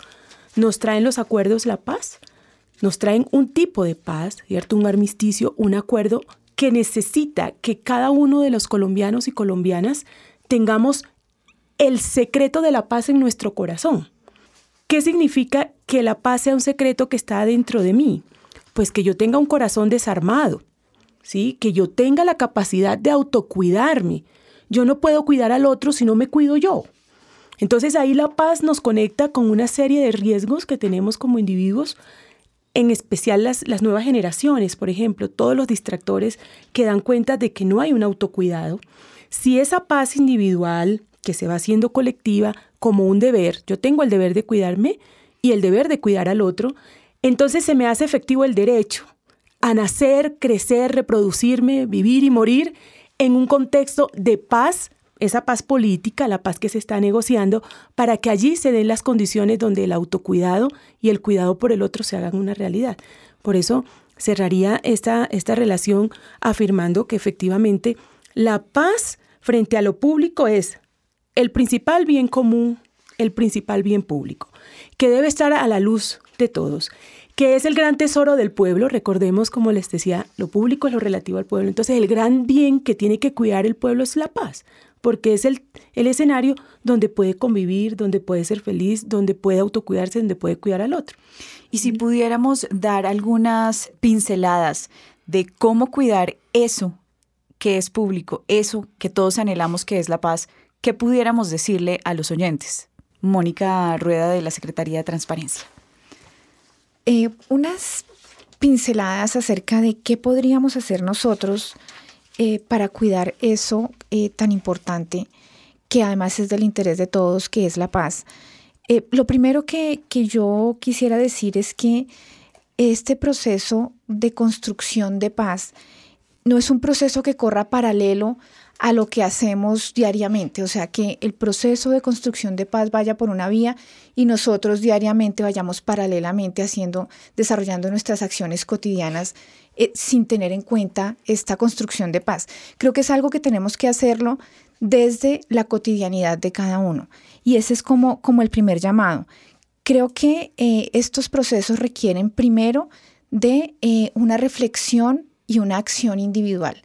¿Nos traen los acuerdos la paz? Nos traen un tipo de paz, ¿cierto? Un armisticio, un acuerdo que necesita que cada uno de los colombianos y colombianas tengamos el secreto de la paz en nuestro corazón. ¿Qué significa que la paz sea un secreto que está dentro de mí? Pues que yo tenga un corazón desarmado, ¿sí? Que yo tenga la capacidad de autocuidarme. Yo no puedo cuidar al otro si no me cuido yo. Entonces ahí la paz nos conecta con una serie de riesgos que tenemos como individuos en especial las, las nuevas generaciones, por ejemplo, todos los distractores que dan cuenta de que no hay un autocuidado, si esa paz individual que se va haciendo colectiva como un deber, yo tengo el deber de cuidarme y el deber de cuidar al otro, entonces se me hace efectivo el derecho a nacer, crecer, reproducirme, vivir y morir en un contexto de paz esa paz política, la paz que se está negociando, para que allí se den las condiciones donde el autocuidado y el cuidado por el otro se hagan una realidad. Por eso cerraría esta, esta relación afirmando que efectivamente la paz frente a lo público es el principal bien común, el principal bien público, que debe estar a la luz de todos que es el gran tesoro del pueblo. Recordemos, como les decía, lo público es lo relativo al pueblo. Entonces, el gran bien que tiene que cuidar el pueblo es la paz porque es el, el escenario donde puede convivir, donde puede ser feliz, donde puede autocuidarse, donde puede cuidar al otro. Y si pudiéramos dar algunas pinceladas de cómo cuidar eso que es público, eso que todos anhelamos que es la paz, ¿qué pudiéramos decirle a los oyentes? Mónica Rueda de la Secretaría de Transparencia. Eh, unas pinceladas acerca de qué podríamos hacer nosotros eh, para cuidar eso eh, tan importante, que además es del interés de todos, que es la paz. Eh, lo primero que, que yo quisiera decir es que este proceso de construcción de paz no es un proceso que corra paralelo a lo que hacemos diariamente, o sea, que el proceso de construcción de paz vaya por una vía y nosotros diariamente vayamos paralelamente haciendo, desarrollando nuestras acciones cotidianas eh, sin tener en cuenta esta construcción de paz. Creo que es algo que tenemos que hacerlo desde la cotidianidad de cada uno. Y ese es como, como el primer llamado. Creo que eh, estos procesos requieren primero de eh, una reflexión y una acción individual.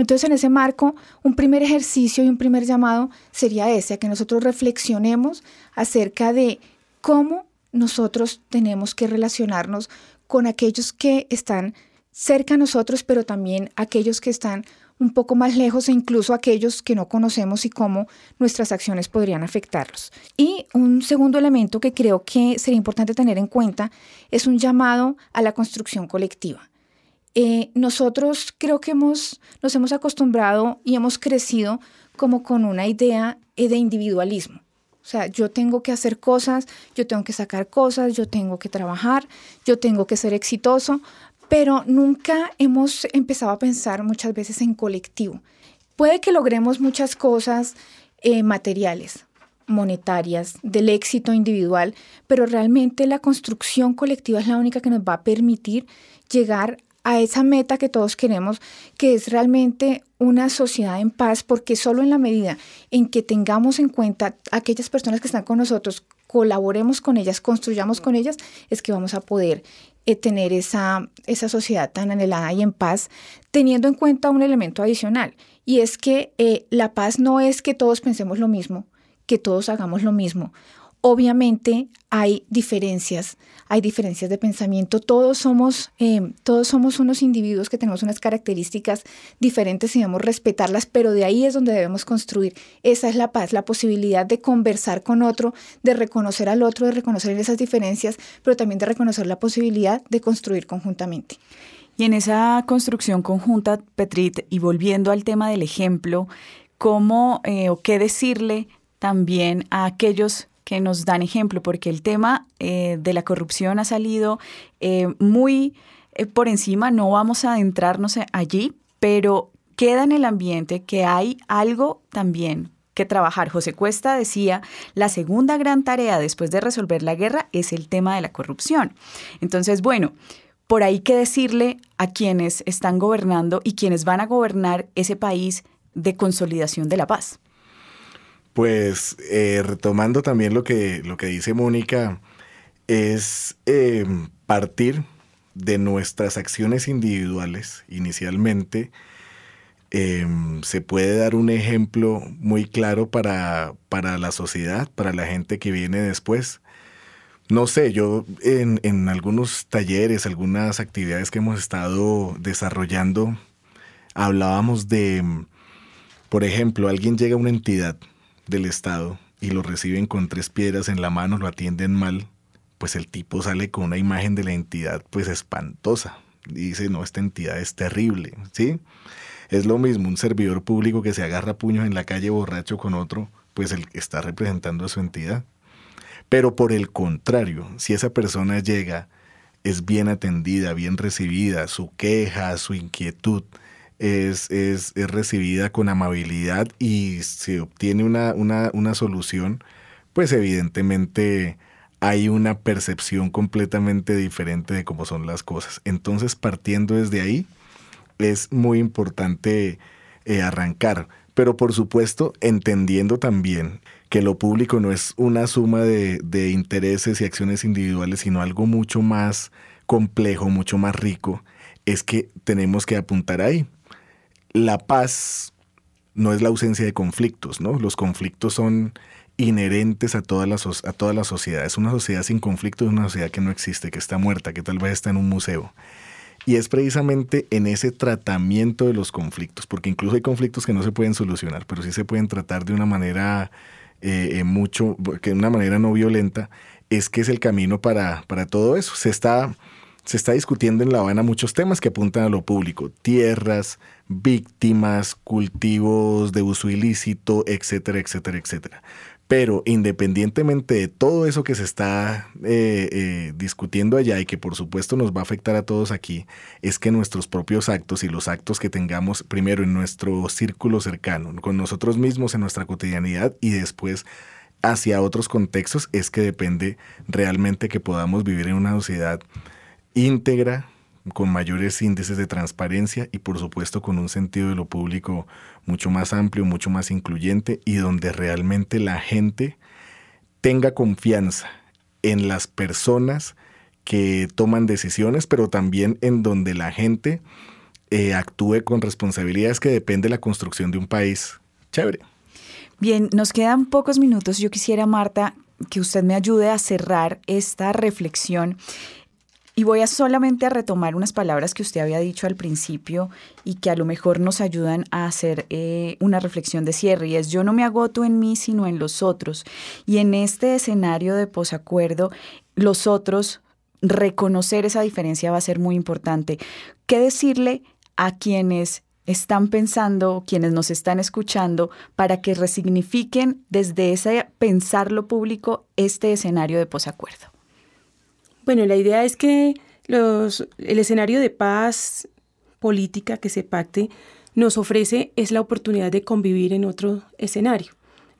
Entonces, en ese marco, un primer ejercicio y un primer llamado sería ese, a que nosotros reflexionemos acerca de cómo nosotros tenemos que relacionarnos con aquellos que están cerca a nosotros, pero también aquellos que están un poco más lejos e incluso aquellos que no conocemos y cómo nuestras acciones podrían afectarlos. Y un segundo elemento que creo que sería importante tener en cuenta es un llamado a la construcción colectiva. Eh, nosotros creo que hemos, nos hemos acostumbrado y hemos crecido como con una idea eh, de individualismo. O sea, yo tengo que hacer cosas, yo tengo que sacar cosas, yo tengo que trabajar, yo tengo que ser exitoso, pero nunca hemos empezado a pensar muchas veces en colectivo. Puede que logremos muchas cosas eh, materiales, monetarias, del éxito individual, pero realmente la construcción colectiva es la única que nos va a permitir llegar a esa meta que todos queremos, que es realmente una sociedad en paz, porque solo en la medida en que tengamos en cuenta aquellas personas que están con nosotros, colaboremos con ellas, construyamos con ellas, es que vamos a poder eh, tener esa, esa sociedad tan anhelada y en paz, teniendo en cuenta un elemento adicional, y es que eh, la paz no es que todos pensemos lo mismo, que todos hagamos lo mismo. Obviamente hay diferencias, hay diferencias de pensamiento. Todos somos, eh, todos somos unos individuos que tenemos unas características diferentes y debemos respetarlas, pero de ahí es donde debemos construir. Esa es la paz, la posibilidad de conversar con otro, de reconocer al otro, de reconocer esas diferencias, pero también de reconocer la posibilidad de construir conjuntamente. Y en esa construcción conjunta, Petrit, y volviendo al tema del ejemplo, ¿cómo eh, o qué decirle también a aquellos que nos dan ejemplo, porque el tema eh, de la corrupción ha salido eh, muy eh, por encima, no vamos a adentrarnos allí, pero queda en el ambiente que hay algo también que trabajar. José Cuesta decía, la segunda gran tarea después de resolver la guerra es el tema de la corrupción. Entonces, bueno, por ahí que decirle a quienes están gobernando y quienes van a gobernar ese país de consolidación de la paz. Pues eh, retomando también lo que, lo que dice Mónica, es eh, partir de nuestras acciones individuales inicialmente. Em, se puede dar un ejemplo muy claro para, para, la sociedad, para la gente que viene después. No sé, yo en, en algunos talleres, algunas actividades que hemos estado desarrollando, hablábamos de, por ejemplo, alguien llega a una entidad del Estado y lo reciben con tres piedras en la mano, lo atienden mal, pues el tipo sale con una imagen de la entidad pues espantosa. Dice, no, esta entidad es terrible, ¿sí? Es lo mismo un servidor público que se agarra puños en la calle borracho con otro, pues él está representando a su entidad. Pero por el contrario, si esa persona llega, es bien atendida, bien recibida, su queja, su inquietud, es, es, es recibida con amabilidad y se obtiene una, una, una solución, pues evidentemente hay una percepción completamente diferente de cómo son las cosas. Entonces, partiendo desde ahí, es muy importante eh, arrancar, pero por supuesto entendiendo también que lo público no es una suma de, de, intereses y acciones individuales, sino algo mucho más complejo, mucho más rico, es que tenemos que apuntar ahí la paz no es la ausencia de conflictos, ¿no? Los conflictos son inherentes a toda la, a toda la sociedad. Es una sociedad sin conflicto, es una sociedad que no existe, que está muerta, que tal vez está en un museo. Y es precisamente en ese tratamiento de los conflictos, porque incluso hay conflictos que no se pueden solucionar, pero sí se pueden tratar de una manera eh, eh, mucho, de una manera no violenta, es que es el camino para, para todo eso. Se está se está discutiendo en La Habana muchos temas que apuntan a lo público, tierras, víctimas, cultivos de uso ilícito, etcétera, etcétera, etcétera. Pero independientemente de todo eso que se está eh, eh, discutiendo allá y que por supuesto nos va a afectar a todos aquí, es que nuestros propios actos y los actos que tengamos primero en nuestro círculo cercano, con nosotros mismos en nuestra cotidianidad y después hacia otros contextos, es que depende realmente que podamos vivir en una sociedad íntegra, con mayores índices de transparencia y por supuesto con un sentido de lo público mucho más amplio, mucho más incluyente y donde realmente la gente tenga confianza en las personas que toman decisiones, pero también en donde la gente eh, actúe con responsabilidades que depende de la construcción de un país chévere. Bien, nos quedan pocos minutos. Yo quisiera, Marta, que usted me ayude a cerrar esta reflexión y voy a solamente a retomar unas palabras que usted había dicho al principio y que a lo mejor nos ayudan a hacer eh, una reflexión de cierre. Y es yo no me agoto en mí, sino en los otros. Y en este escenario de posacuerdo, los otros reconocer esa diferencia va a ser muy importante. ¿Qué decirle a quienes están pensando, quienes nos están escuchando, para que resignifiquen desde ese pensar lo público este escenario de posacuerdo? Bueno, la idea es que los, el escenario de paz política que se pacte nos ofrece es la oportunidad de convivir en otro escenario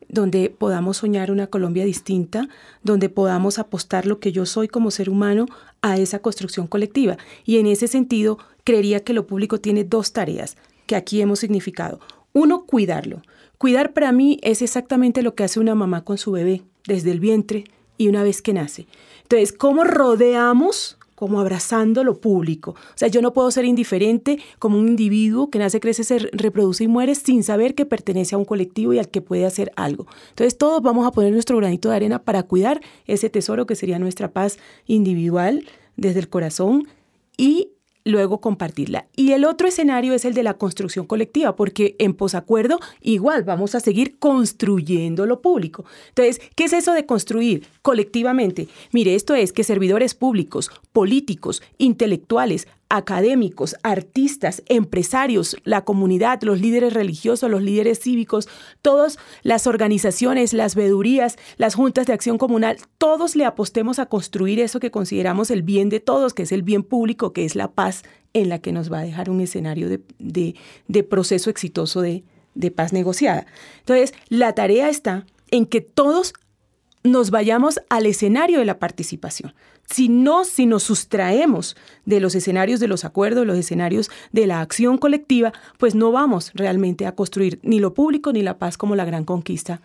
donde podamos soñar una Colombia distinta, donde podamos apostar lo que yo soy como ser humano a esa construcción colectiva. Y en ese sentido, creería que lo público tiene dos tareas que aquí hemos significado. Uno, cuidarlo. Cuidar para mí es exactamente lo que hace una mamá con su bebé, desde el vientre y una vez que nace. Entonces, ¿cómo rodeamos como abrazando lo público. O sea, yo no puedo ser indiferente como un individuo que nace, crece, se reproduce y muere sin saber que pertenece a un colectivo y al que puede hacer algo. Entonces, todos vamos a poner nuestro granito de arena para cuidar ese tesoro que sería nuestra paz individual desde el corazón y luego compartirla. Y el otro escenario es el de la construcción colectiva, porque en posacuerdo igual vamos a seguir construyendo lo público. Entonces, ¿qué es eso de construir colectivamente? Mire, esto es que servidores públicos, políticos, intelectuales, académicos, artistas, empresarios, la comunidad, los líderes religiosos, los líderes cívicos, todas las organizaciones, las vedurías, las juntas de acción comunal, todos le apostemos a construir eso que consideramos el bien de todos, que es el bien público, que es la paz en la que nos va a dejar un escenario de, proceso exitoso de, de paz negociada. Entonces, la tarea está en que todos nos vayamos al escenario de la participación. Si no, si nos sustraemos de los escenarios de los acuerdos, los escenarios de la acción colectiva, pues no vamos realmente a construir ni lo público ni la paz como la gran conquista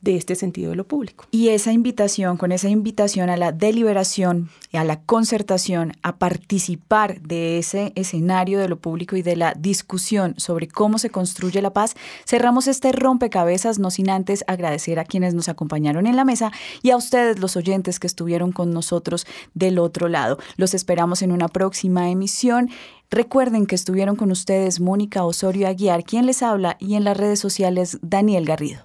de este sentido de lo público. Y esa invitación, con esa invitación a la deliberación, a la concertación, a participar de ese escenario de lo público y de la discusión sobre cómo se construye la paz, cerramos este rompecabezas, no sin antes agradecer a quienes nos acompañaron en la mesa y a ustedes, los oyentes que estuvieron con nosotros del otro lado. Los esperamos en una próxima emisión. Recuerden que estuvieron con ustedes Mónica Osorio Aguiar, quien les habla, y en las redes sociales Daniel Garrido.